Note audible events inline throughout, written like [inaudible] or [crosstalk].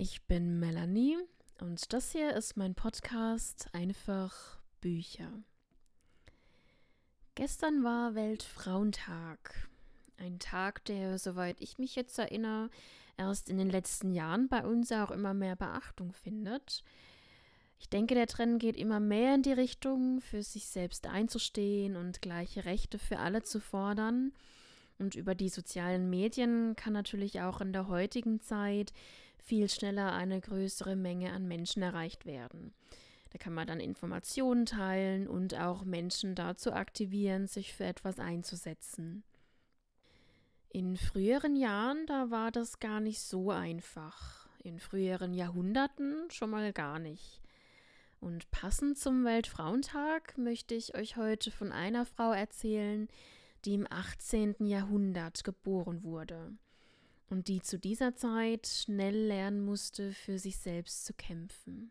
Ich bin Melanie und das hier ist mein Podcast Einfach Bücher. Gestern war Weltfrauentag. Ein Tag, der, soweit ich mich jetzt erinnere, erst in den letzten Jahren bei uns auch immer mehr Beachtung findet. Ich denke, der Trend geht immer mehr in die Richtung, für sich selbst einzustehen und gleiche Rechte für alle zu fordern und über die sozialen Medien kann natürlich auch in der heutigen Zeit viel schneller eine größere Menge an Menschen erreicht werden. Da kann man dann Informationen teilen und auch Menschen dazu aktivieren, sich für etwas einzusetzen. In früheren Jahren, da war das gar nicht so einfach. In früheren Jahrhunderten schon mal gar nicht. Und passend zum Weltfrauentag möchte ich euch heute von einer Frau erzählen, die im 18. Jahrhundert geboren wurde und die zu dieser Zeit schnell lernen musste, für sich selbst zu kämpfen.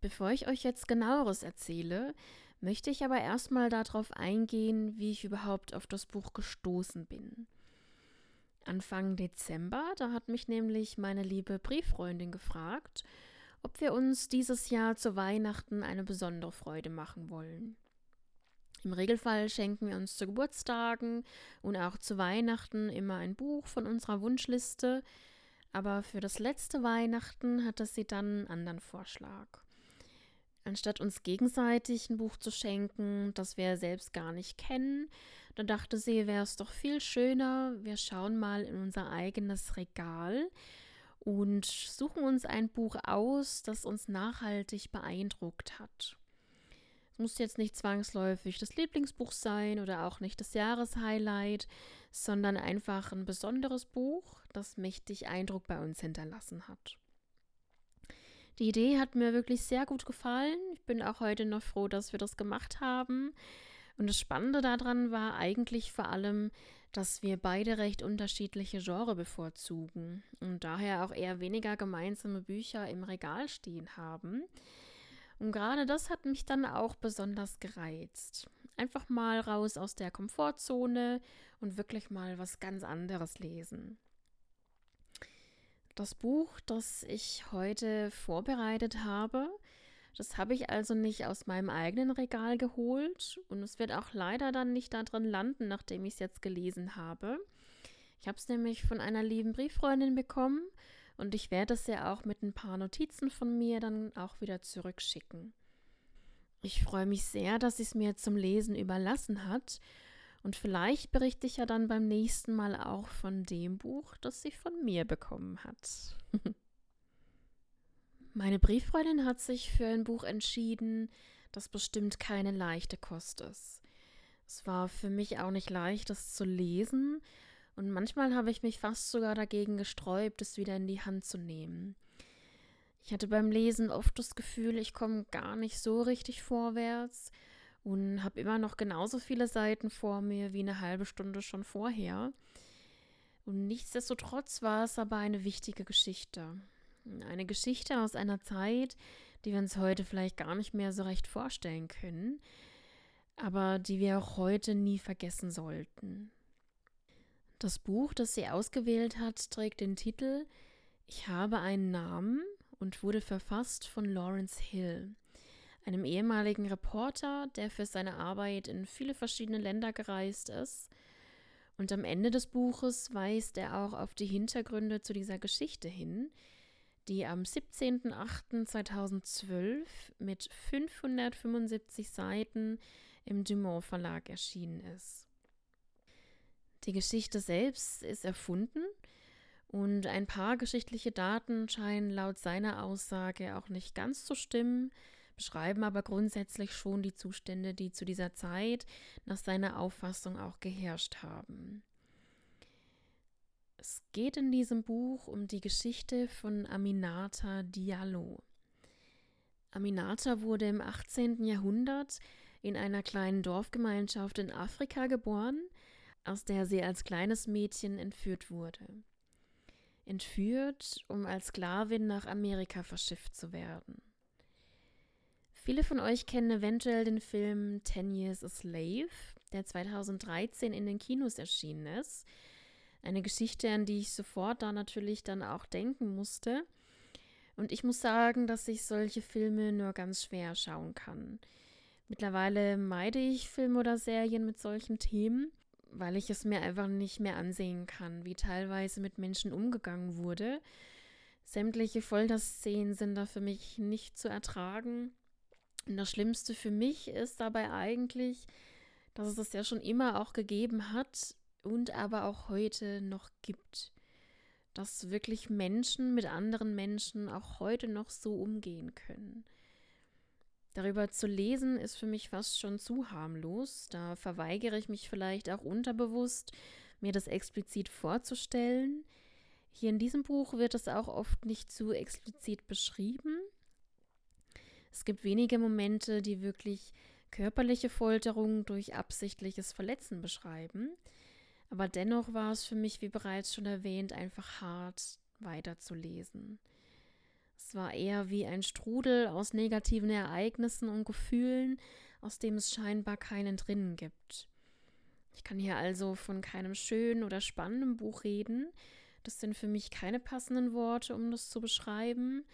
Bevor ich euch jetzt genaueres erzähle, möchte ich aber erstmal darauf eingehen, wie ich überhaupt auf das Buch gestoßen bin. Anfang Dezember, da hat mich nämlich meine liebe Brieffreundin gefragt, ob wir uns dieses Jahr zu Weihnachten eine besondere Freude machen wollen. Im Regelfall schenken wir uns zu Geburtstagen und auch zu Weihnachten immer ein Buch von unserer Wunschliste, aber für das letzte Weihnachten hatte sie dann einen anderen Vorschlag. Anstatt uns gegenseitig ein Buch zu schenken, das wir selbst gar nicht kennen, da dachte sie, wäre es doch viel schöner, wir schauen mal in unser eigenes Regal und suchen uns ein Buch aus, das uns nachhaltig beeindruckt hat. Es muss jetzt nicht zwangsläufig das Lieblingsbuch sein oder auch nicht das Jahreshighlight, sondern einfach ein besonderes Buch, das mächtig Eindruck bei uns hinterlassen hat. Die Idee hat mir wirklich sehr gut gefallen. Ich bin auch heute noch froh, dass wir das gemacht haben. Und das Spannende daran war eigentlich vor allem, dass wir beide recht unterschiedliche Genre bevorzugen und daher auch eher weniger gemeinsame Bücher im Regal stehen haben. Und gerade das hat mich dann auch besonders gereizt. Einfach mal raus aus der Komfortzone und wirklich mal was ganz anderes lesen. Das Buch, das ich heute vorbereitet habe, das habe ich also nicht aus meinem eigenen Regal geholt und es wird auch leider dann nicht da drin landen, nachdem ich es jetzt gelesen habe. Ich habe es nämlich von einer lieben Brieffreundin bekommen und ich werde es ja auch mit ein paar Notizen von mir dann auch wieder zurückschicken. Ich freue mich sehr, dass sie es mir zum Lesen überlassen hat. Und vielleicht berichte ich ja dann beim nächsten Mal auch von dem Buch, das sie von mir bekommen hat. [laughs] Meine Brieffreundin hat sich für ein Buch entschieden, das bestimmt keine leichte Kost ist. Es war für mich auch nicht leicht, das zu lesen, und manchmal habe ich mich fast sogar dagegen gesträubt, es wieder in die Hand zu nehmen. Ich hatte beim Lesen oft das Gefühl, ich komme gar nicht so richtig vorwärts und habe immer noch genauso viele Seiten vor mir wie eine halbe Stunde schon vorher. Und nichtsdestotrotz war es aber eine wichtige Geschichte. Eine Geschichte aus einer Zeit, die wir uns heute vielleicht gar nicht mehr so recht vorstellen können, aber die wir auch heute nie vergessen sollten. Das Buch, das sie ausgewählt hat, trägt den Titel Ich habe einen Namen und wurde verfasst von Lawrence Hill, einem ehemaligen Reporter, der für seine Arbeit in viele verschiedene Länder gereist ist. Und am Ende des Buches weist er auch auf die Hintergründe zu dieser Geschichte hin, die am 17.08.2012 mit 575 Seiten im Dumont Verlag erschienen ist. Die Geschichte selbst ist erfunden und ein paar geschichtliche Daten scheinen laut seiner Aussage auch nicht ganz zu stimmen, beschreiben aber grundsätzlich schon die Zustände, die zu dieser Zeit nach seiner Auffassung auch geherrscht haben. Es geht in diesem Buch um die Geschichte von Aminata Diallo. Aminata wurde im 18. Jahrhundert in einer kleinen Dorfgemeinschaft in Afrika geboren, aus der sie als kleines Mädchen entführt wurde. Entführt, um als Sklavin nach Amerika verschifft zu werden. Viele von euch kennen eventuell den Film Ten Years a Slave, der 2013 in den Kinos erschienen ist. Eine Geschichte, an die ich sofort da natürlich dann auch denken musste. Und ich muss sagen, dass ich solche Filme nur ganz schwer schauen kann. Mittlerweile meide ich Filme oder Serien mit solchen Themen, weil ich es mir einfach nicht mehr ansehen kann, wie teilweise mit Menschen umgegangen wurde. Sämtliche Folterszenen sind da für mich nicht zu ertragen. Und das Schlimmste für mich ist dabei eigentlich, dass es das ja schon immer auch gegeben hat und aber auch heute noch gibt. Dass wirklich Menschen mit anderen Menschen auch heute noch so umgehen können. Darüber zu lesen ist für mich fast schon zu harmlos. Da verweigere ich mich vielleicht auch unterbewusst, mir das explizit vorzustellen. Hier in diesem Buch wird es auch oft nicht zu explizit beschrieben. Es gibt wenige Momente, die wirklich körperliche Folterung durch absichtliches Verletzen beschreiben. Aber dennoch war es für mich, wie bereits schon erwähnt, einfach hart weiterzulesen. Es war eher wie ein Strudel aus negativen Ereignissen und Gefühlen, aus dem es scheinbar keinen drinnen gibt. Ich kann hier also von keinem schönen oder spannenden Buch reden. Das sind für mich keine passenden Worte, um das zu beschreiben.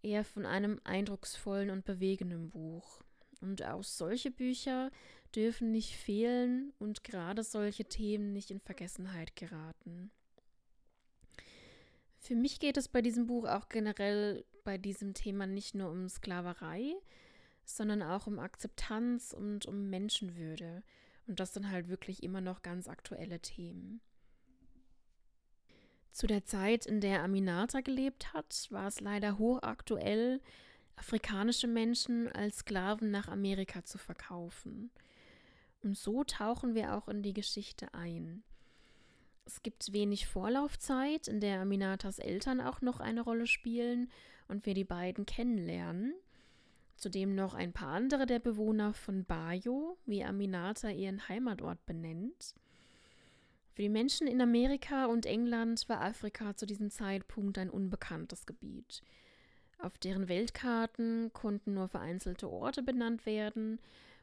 Eher von einem eindrucksvollen und bewegenden Buch. Und auch solche Bücher dürfen nicht fehlen und gerade solche Themen nicht in Vergessenheit geraten. Für mich geht es bei diesem Buch auch generell bei diesem Thema nicht nur um Sklaverei, sondern auch um Akzeptanz und um Menschenwürde. Und das sind halt wirklich immer noch ganz aktuelle Themen. Zu der Zeit, in der Aminata gelebt hat, war es leider hochaktuell, afrikanische Menschen als Sklaven nach Amerika zu verkaufen. Und so tauchen wir auch in die Geschichte ein. Es gibt wenig Vorlaufzeit, in der Aminatas Eltern auch noch eine Rolle spielen und wir die beiden kennenlernen. Zudem noch ein paar andere der Bewohner von Bayo, wie Aminata ihren Heimatort benennt. Für die Menschen in Amerika und England war Afrika zu diesem Zeitpunkt ein unbekanntes Gebiet. Auf deren Weltkarten konnten nur vereinzelte Orte benannt werden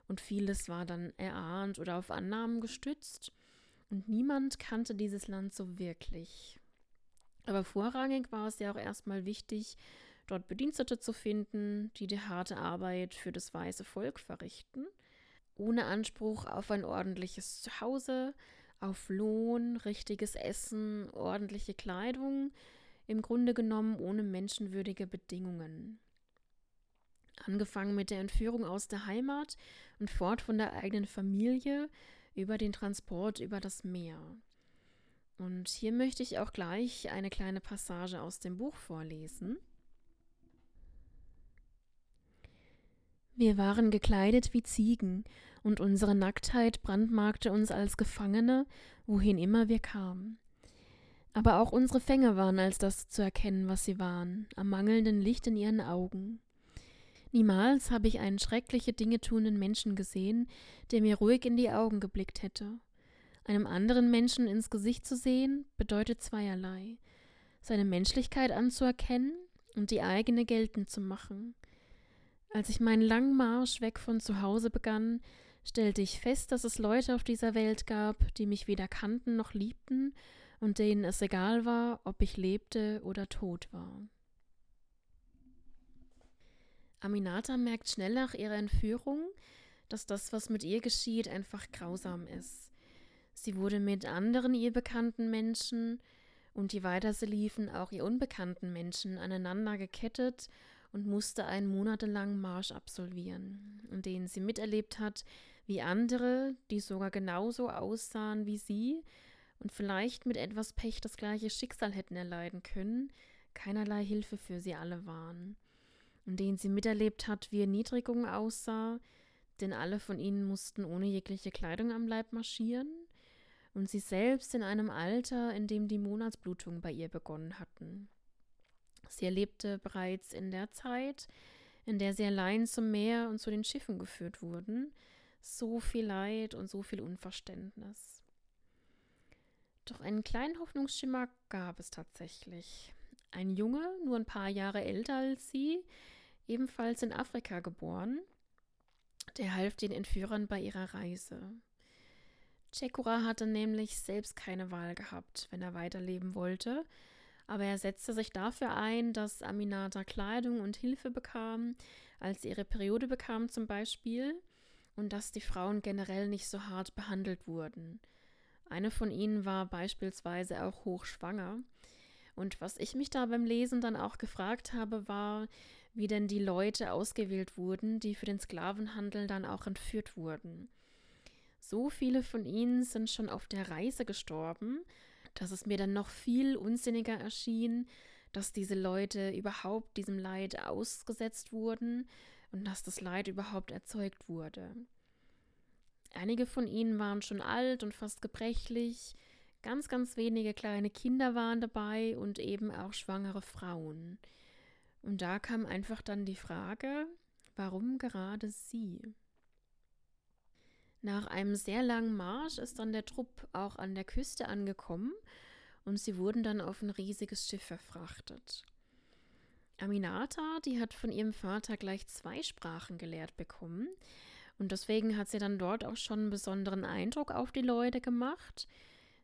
und vieles war dann erahnt oder auf Annahmen gestützt. Und niemand kannte dieses Land so wirklich. Aber vorrangig war es ja auch erstmal wichtig, dort Bedienstete zu finden, die die harte Arbeit für das weiße Volk verrichten, ohne Anspruch auf ein ordentliches Zuhause, auf Lohn, richtiges Essen, ordentliche Kleidung, im Grunde genommen ohne menschenwürdige Bedingungen. Angefangen mit der Entführung aus der Heimat und fort von der eigenen Familie über den Transport über das Meer. Und hier möchte ich auch gleich eine kleine Passage aus dem Buch vorlesen. Wir waren gekleidet wie Ziegen, und unsere Nacktheit brandmarkte uns als Gefangene, wohin immer wir kamen. Aber auch unsere Fänge waren als das zu erkennen, was sie waren, am mangelnden Licht in ihren Augen. Niemals habe ich einen schreckliche Dinge tuenden Menschen gesehen, der mir ruhig in die Augen geblickt hätte. Einem anderen Menschen ins Gesicht zu sehen, bedeutet zweierlei. Seine Menschlichkeit anzuerkennen und die eigene geltend zu machen. Als ich meinen langen Marsch weg von zu Hause begann, stellte ich fest, dass es Leute auf dieser Welt gab, die mich weder kannten noch liebten und denen es egal war, ob ich lebte oder tot war. Aminata merkt schnell nach ihrer Entführung, dass das, was mit ihr geschieht, einfach grausam ist. Sie wurde mit anderen ihr bekannten Menschen und je weiter sie liefen, auch ihr unbekannten Menschen aneinander gekettet und musste einen monatelangen Marsch absolvieren, in dem sie miterlebt hat, wie andere, die sogar genauso aussahen wie sie und vielleicht mit etwas Pech das gleiche Schicksal hätten erleiden können, keinerlei Hilfe für sie alle waren in denen sie miterlebt hat, wie Erniedrigung aussah, denn alle von ihnen mussten ohne jegliche Kleidung am Leib marschieren, und sie selbst in einem Alter, in dem die Monatsblutungen bei ihr begonnen hatten. Sie erlebte bereits in der Zeit, in der sie allein zum Meer und zu den Schiffen geführt wurden, so viel Leid und so viel Unverständnis. Doch einen kleinen Hoffnungsschimmer gab es tatsächlich. Ein Junge, nur ein paar Jahre älter als sie, ebenfalls in Afrika geboren. Der half den Entführern bei ihrer Reise. Chekura hatte nämlich selbst keine Wahl gehabt, wenn er weiterleben wollte, aber er setzte sich dafür ein, dass Aminata Kleidung und Hilfe bekam, als sie ihre Periode bekam zum Beispiel, und dass die Frauen generell nicht so hart behandelt wurden. Eine von ihnen war beispielsweise auch hochschwanger. Und was ich mich da beim Lesen dann auch gefragt habe, war, wie denn die Leute ausgewählt wurden, die für den Sklavenhandel dann auch entführt wurden. So viele von ihnen sind schon auf der Reise gestorben, dass es mir dann noch viel unsinniger erschien, dass diese Leute überhaupt diesem Leid ausgesetzt wurden und dass das Leid überhaupt erzeugt wurde. Einige von ihnen waren schon alt und fast gebrechlich, ganz, ganz wenige kleine Kinder waren dabei und eben auch schwangere Frauen. Und da kam einfach dann die Frage, warum gerade sie? Nach einem sehr langen Marsch ist dann der Trupp auch an der Küste angekommen und sie wurden dann auf ein riesiges Schiff verfrachtet. Aminata, die hat von ihrem Vater gleich zwei Sprachen gelehrt bekommen und deswegen hat sie dann dort auch schon einen besonderen Eindruck auf die Leute gemacht.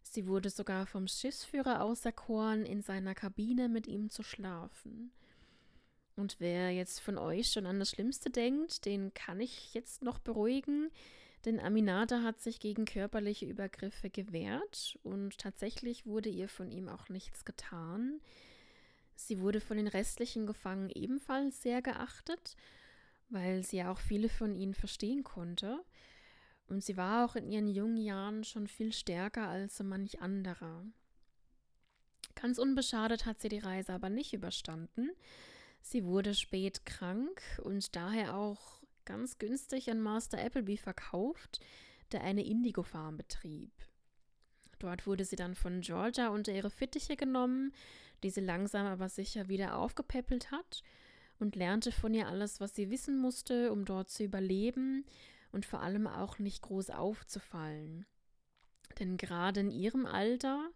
Sie wurde sogar vom Schiffsführer auserkoren, in seiner Kabine mit ihm zu schlafen. Und wer jetzt von euch schon an das Schlimmste denkt, den kann ich jetzt noch beruhigen denn Aminata hat sich gegen körperliche Übergriffe gewehrt und tatsächlich wurde ihr von ihm auch nichts getan. Sie wurde von den restlichen Gefangenen ebenfalls sehr geachtet, weil sie ja auch viele von ihnen verstehen konnte. Und sie war auch in ihren jungen Jahren schon viel stärker als so manch anderer. Ganz unbeschadet hat sie die Reise aber nicht überstanden. Sie wurde spät krank und daher auch ganz günstig an Master Appleby verkauft, der eine Indigo-Farm betrieb. Dort wurde sie dann von Georgia unter ihre Fittiche genommen, die sie langsam aber sicher wieder aufgepäppelt hat und lernte von ihr alles, was sie wissen musste, um dort zu überleben und vor allem auch nicht groß aufzufallen. Denn gerade in ihrem Alter,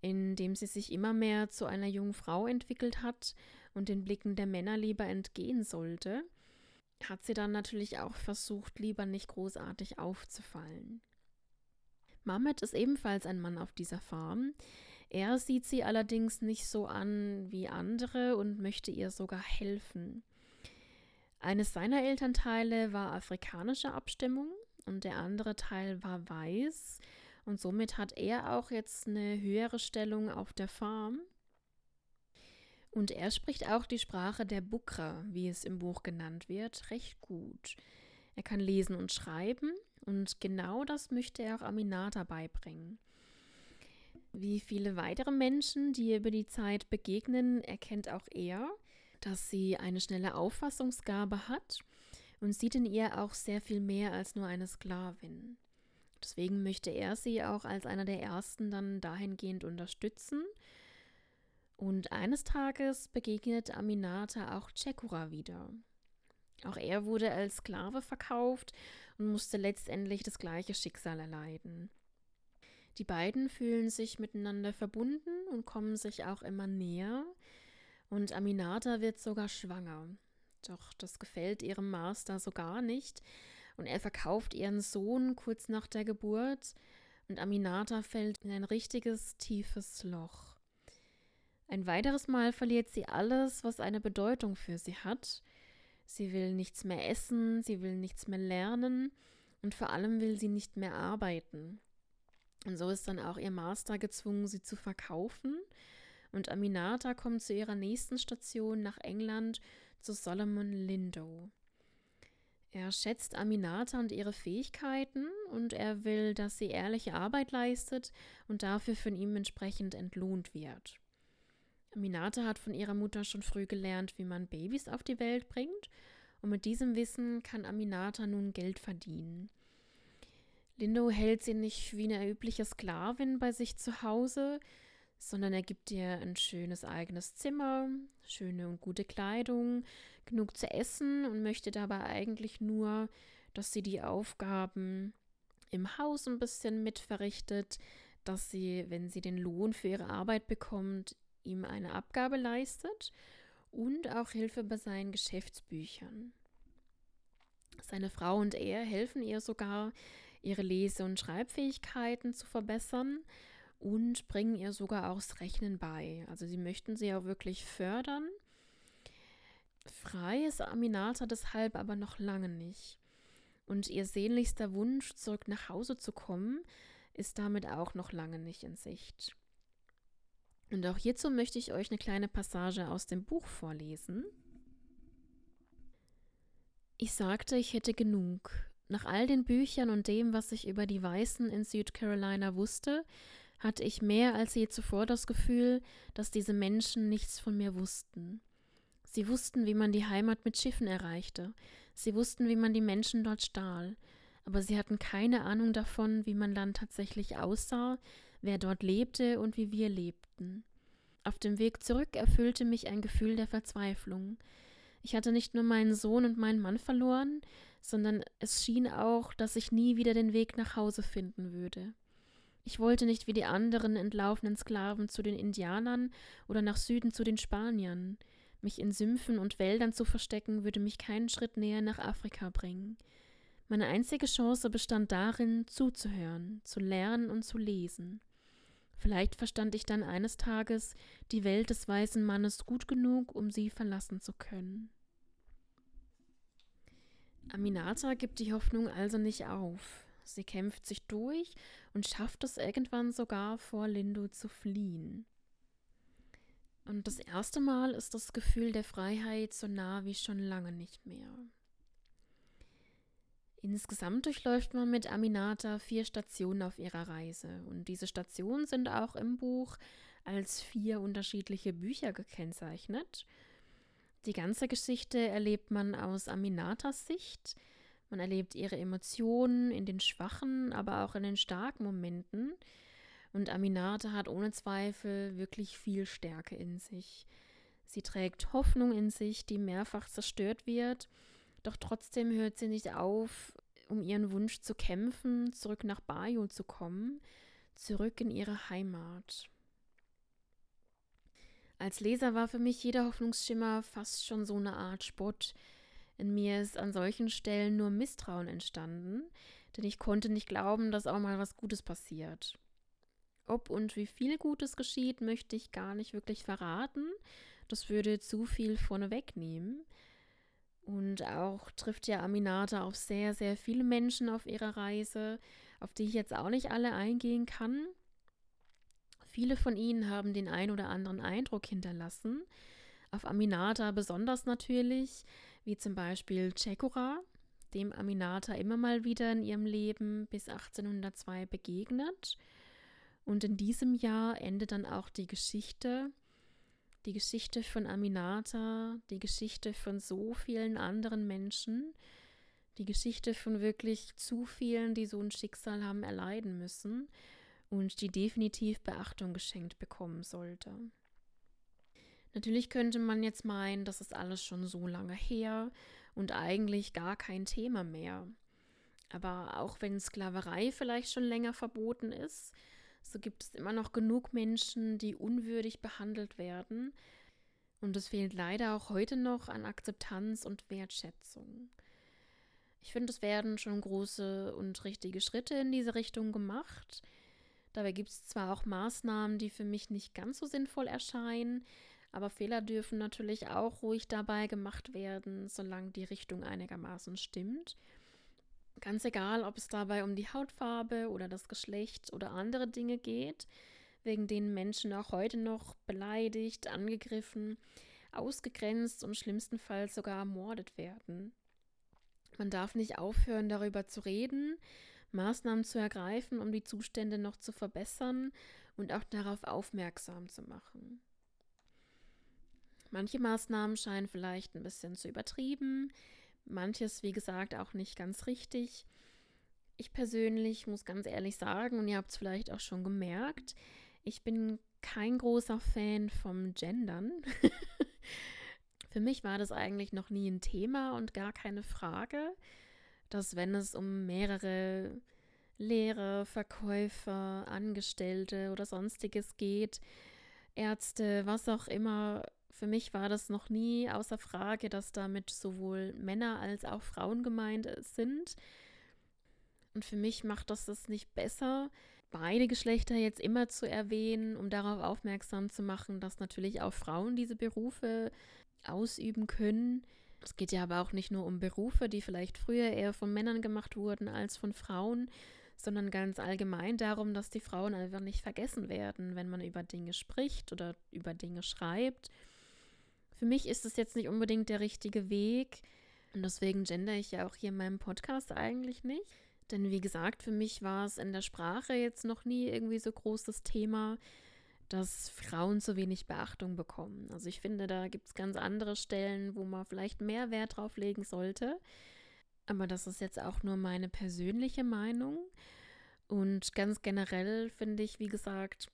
in dem sie sich immer mehr zu einer jungen Frau entwickelt hat und den Blicken der Männer lieber entgehen sollte, hat sie dann natürlich auch versucht, lieber nicht großartig aufzufallen. Mamet ist ebenfalls ein Mann auf dieser Farm. Er sieht sie allerdings nicht so an wie andere und möchte ihr sogar helfen. Eines seiner Elternteile war afrikanischer Abstimmung und der andere Teil war weiß und somit hat er auch jetzt eine höhere Stellung auf der Farm und er spricht auch die Sprache der Bukra, wie es im Buch genannt wird, recht gut. Er kann lesen und schreiben und genau das möchte er auch Aminata beibringen. Wie viele weitere Menschen, die über die Zeit begegnen, erkennt auch er, dass sie eine schnelle Auffassungsgabe hat und sieht in ihr auch sehr viel mehr als nur eine Sklavin. Deswegen möchte er sie auch als einer der ersten dann dahingehend unterstützen und eines Tages begegnet Aminata auch Chekura wieder. Auch er wurde als Sklave verkauft und musste letztendlich das gleiche Schicksal erleiden. Die beiden fühlen sich miteinander verbunden und kommen sich auch immer näher, und Aminata wird sogar schwanger. Doch das gefällt ihrem Master so gar nicht, und er verkauft ihren Sohn kurz nach der Geburt, und Aminata fällt in ein richtiges tiefes Loch. Ein weiteres Mal verliert sie alles, was eine Bedeutung für sie hat. Sie will nichts mehr essen, sie will nichts mehr lernen und vor allem will sie nicht mehr arbeiten. Und so ist dann auch ihr Master gezwungen, sie zu verkaufen. Und Aminata kommt zu ihrer nächsten Station nach England zu Solomon Lindo. Er schätzt Aminata und ihre Fähigkeiten und er will, dass sie ehrliche Arbeit leistet und dafür von ihm entsprechend entlohnt wird. Minata hat von ihrer Mutter schon früh gelernt, wie man Babys auf die Welt bringt, und mit diesem Wissen kann Aminata nun Geld verdienen. Lindo hält sie nicht wie eine übliche Sklavin bei sich zu Hause, sondern er gibt ihr ein schönes eigenes Zimmer, schöne und gute Kleidung, genug zu essen und möchte dabei eigentlich nur, dass sie die Aufgaben im Haus ein bisschen mitverrichtet, dass sie, wenn sie den Lohn für ihre Arbeit bekommt, ihm eine Abgabe leistet und auch Hilfe bei seinen Geschäftsbüchern. Seine Frau und er helfen ihr sogar, ihre Lese- und Schreibfähigkeiten zu verbessern und bringen ihr sogar auch das Rechnen bei. Also sie möchten sie auch wirklich fördern. Frei ist Aminata deshalb aber noch lange nicht. Und ihr sehnlichster Wunsch, zurück nach Hause zu kommen, ist damit auch noch lange nicht in Sicht. Und auch hierzu möchte ich euch eine kleine Passage aus dem Buch vorlesen. Ich sagte, ich hätte genug. Nach all den Büchern und dem, was ich über die Weißen in Südcarolina wusste, hatte ich mehr als je zuvor das Gefühl, dass diese Menschen nichts von mir wussten. Sie wussten, wie man die Heimat mit Schiffen erreichte, sie wussten, wie man die Menschen dort stahl, aber sie hatten keine Ahnung davon, wie mein Land tatsächlich aussah, wer dort lebte und wie wir lebten. Auf dem Weg zurück erfüllte mich ein Gefühl der Verzweiflung. Ich hatte nicht nur meinen Sohn und meinen Mann verloren, sondern es schien auch, dass ich nie wieder den Weg nach Hause finden würde. Ich wollte nicht wie die anderen entlaufenen Sklaven zu den Indianern oder nach Süden zu den Spaniern. Mich in Sümpfen und Wäldern zu verstecken, würde mich keinen Schritt näher nach Afrika bringen. Meine einzige Chance bestand darin, zuzuhören, zu lernen und zu lesen. Vielleicht verstand ich dann eines Tages die Welt des weißen Mannes gut genug, um sie verlassen zu können. Aminata gibt die Hoffnung also nicht auf. Sie kämpft sich durch und schafft es irgendwann sogar vor Lindo zu fliehen. Und das erste Mal ist das Gefühl der Freiheit so nah wie schon lange nicht mehr. Insgesamt durchläuft man mit Aminata vier Stationen auf ihrer Reise und diese Stationen sind auch im Buch als vier unterschiedliche Bücher gekennzeichnet. Die ganze Geschichte erlebt man aus Aminatas Sicht, man erlebt ihre Emotionen in den schwachen, aber auch in den starken Momenten. Und Aminata hat ohne Zweifel wirklich viel Stärke in sich. Sie trägt Hoffnung in sich, die mehrfach zerstört wird, doch trotzdem hört sie nicht auf, um ihren Wunsch zu kämpfen, zurück nach Bayo zu kommen, zurück in ihre Heimat. Als Leser war für mich jeder Hoffnungsschimmer fast schon so eine Art Spott, in mir ist an solchen Stellen nur Misstrauen entstanden, denn ich konnte nicht glauben, dass auch mal was Gutes passiert. Ob und wie viel Gutes geschieht, möchte ich gar nicht wirklich verraten. Das würde zu viel vorne wegnehmen. Und auch trifft ja Aminata auf sehr, sehr viele Menschen auf ihrer Reise, auf die ich jetzt auch nicht alle eingehen kann. Viele von ihnen haben den ein oder anderen Eindruck hinterlassen. Auf Aminata besonders natürlich, wie zum Beispiel Chekura, dem Aminata immer mal wieder in ihrem Leben bis 1802 begegnet. Und in diesem Jahr endet dann auch die Geschichte, die Geschichte von Aminata, die Geschichte von so vielen anderen Menschen, die Geschichte von wirklich zu vielen, die so ein Schicksal haben erleiden müssen und die definitiv Beachtung geschenkt bekommen sollte. Natürlich könnte man jetzt meinen, das ist alles schon so lange her und eigentlich gar kein Thema mehr. Aber auch wenn Sklaverei vielleicht schon länger verboten ist, so gibt es immer noch genug Menschen, die unwürdig behandelt werden. Und es fehlt leider auch heute noch an Akzeptanz und Wertschätzung. Ich finde, es werden schon große und richtige Schritte in diese Richtung gemacht. Dabei gibt es zwar auch Maßnahmen, die für mich nicht ganz so sinnvoll erscheinen, aber Fehler dürfen natürlich auch ruhig dabei gemacht werden, solange die Richtung einigermaßen stimmt. Ganz egal, ob es dabei um die Hautfarbe oder das Geschlecht oder andere Dinge geht, wegen denen Menschen auch heute noch beleidigt, angegriffen, ausgegrenzt und schlimmstenfalls sogar ermordet werden. Man darf nicht aufhören, darüber zu reden, Maßnahmen zu ergreifen, um die Zustände noch zu verbessern und auch darauf aufmerksam zu machen. Manche Maßnahmen scheinen vielleicht ein bisschen zu übertrieben, manches, wie gesagt, auch nicht ganz richtig. Ich persönlich muss ganz ehrlich sagen, und ihr habt es vielleicht auch schon gemerkt, ich bin kein großer Fan vom Gendern. [laughs] Für mich war das eigentlich noch nie ein Thema und gar keine Frage, dass wenn es um mehrere Lehrer, Verkäufer, Angestellte oder sonstiges geht, Ärzte, was auch immer, für mich war das noch nie außer Frage, dass damit sowohl Männer als auch Frauen gemeint sind. Und für mich macht das das nicht besser, beide Geschlechter jetzt immer zu erwähnen, um darauf aufmerksam zu machen, dass natürlich auch Frauen diese Berufe ausüben können. Es geht ja aber auch nicht nur um Berufe, die vielleicht früher eher von Männern gemacht wurden als von Frauen, sondern ganz allgemein darum, dass die Frauen einfach nicht vergessen werden, wenn man über Dinge spricht oder über Dinge schreibt. Für mich ist es jetzt nicht unbedingt der richtige Weg und deswegen gender ich ja auch hier in meinem Podcast eigentlich nicht. Denn wie gesagt, für mich war es in der Sprache jetzt noch nie irgendwie so großes Thema, dass Frauen zu wenig Beachtung bekommen. Also ich finde, da gibt es ganz andere Stellen, wo man vielleicht mehr Wert drauf legen sollte. Aber das ist jetzt auch nur meine persönliche Meinung. Und ganz generell finde ich, wie gesagt,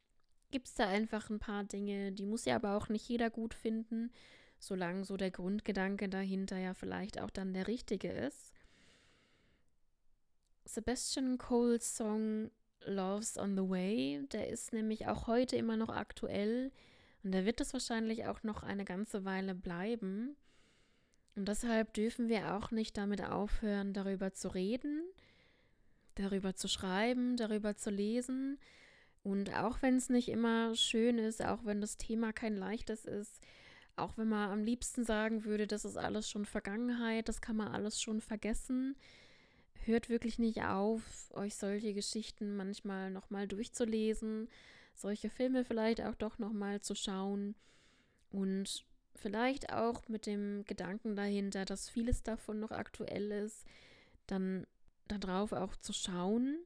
gibt es da einfach ein paar Dinge, die muss ja aber auch nicht jeder gut finden, solange so der Grundgedanke dahinter ja vielleicht auch dann der richtige ist. Sebastian Coles Song Love's on the Way, der ist nämlich auch heute immer noch aktuell und da wird es wahrscheinlich auch noch eine ganze Weile bleiben. Und deshalb dürfen wir auch nicht damit aufhören, darüber zu reden, darüber zu schreiben, darüber zu lesen. Und auch wenn es nicht immer schön ist, auch wenn das Thema kein leichtes ist, auch wenn man am liebsten sagen würde, das ist alles schon Vergangenheit, das kann man alles schon vergessen, hört wirklich nicht auf, euch solche Geschichten manchmal nochmal durchzulesen, solche Filme vielleicht auch doch nochmal zu schauen und vielleicht auch mit dem Gedanken dahinter, dass vieles davon noch aktuell ist, dann darauf auch zu schauen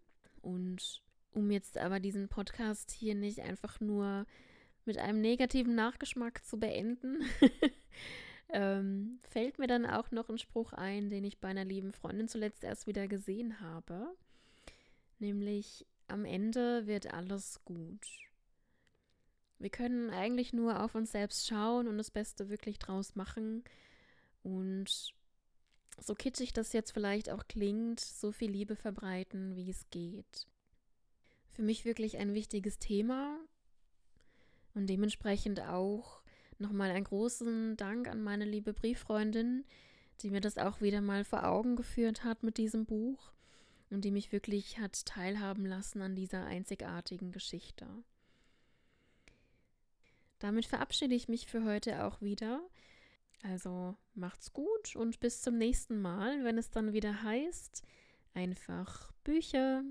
und um jetzt aber diesen Podcast hier nicht einfach nur mit einem negativen Nachgeschmack zu beenden, [laughs] ähm, fällt mir dann auch noch ein Spruch ein, den ich bei einer lieben Freundin zuletzt erst wieder gesehen habe. Nämlich, am Ende wird alles gut. Wir können eigentlich nur auf uns selbst schauen und das Beste wirklich draus machen. Und so kitschig das jetzt vielleicht auch klingt, so viel Liebe verbreiten, wie es geht. Für mich wirklich ein wichtiges Thema und dementsprechend auch nochmal einen großen Dank an meine liebe Brieffreundin, die mir das auch wieder mal vor Augen geführt hat mit diesem Buch und die mich wirklich hat teilhaben lassen an dieser einzigartigen Geschichte. Damit verabschiede ich mich für heute auch wieder. Also macht's gut und bis zum nächsten Mal, wenn es dann wieder heißt, einfach Bücher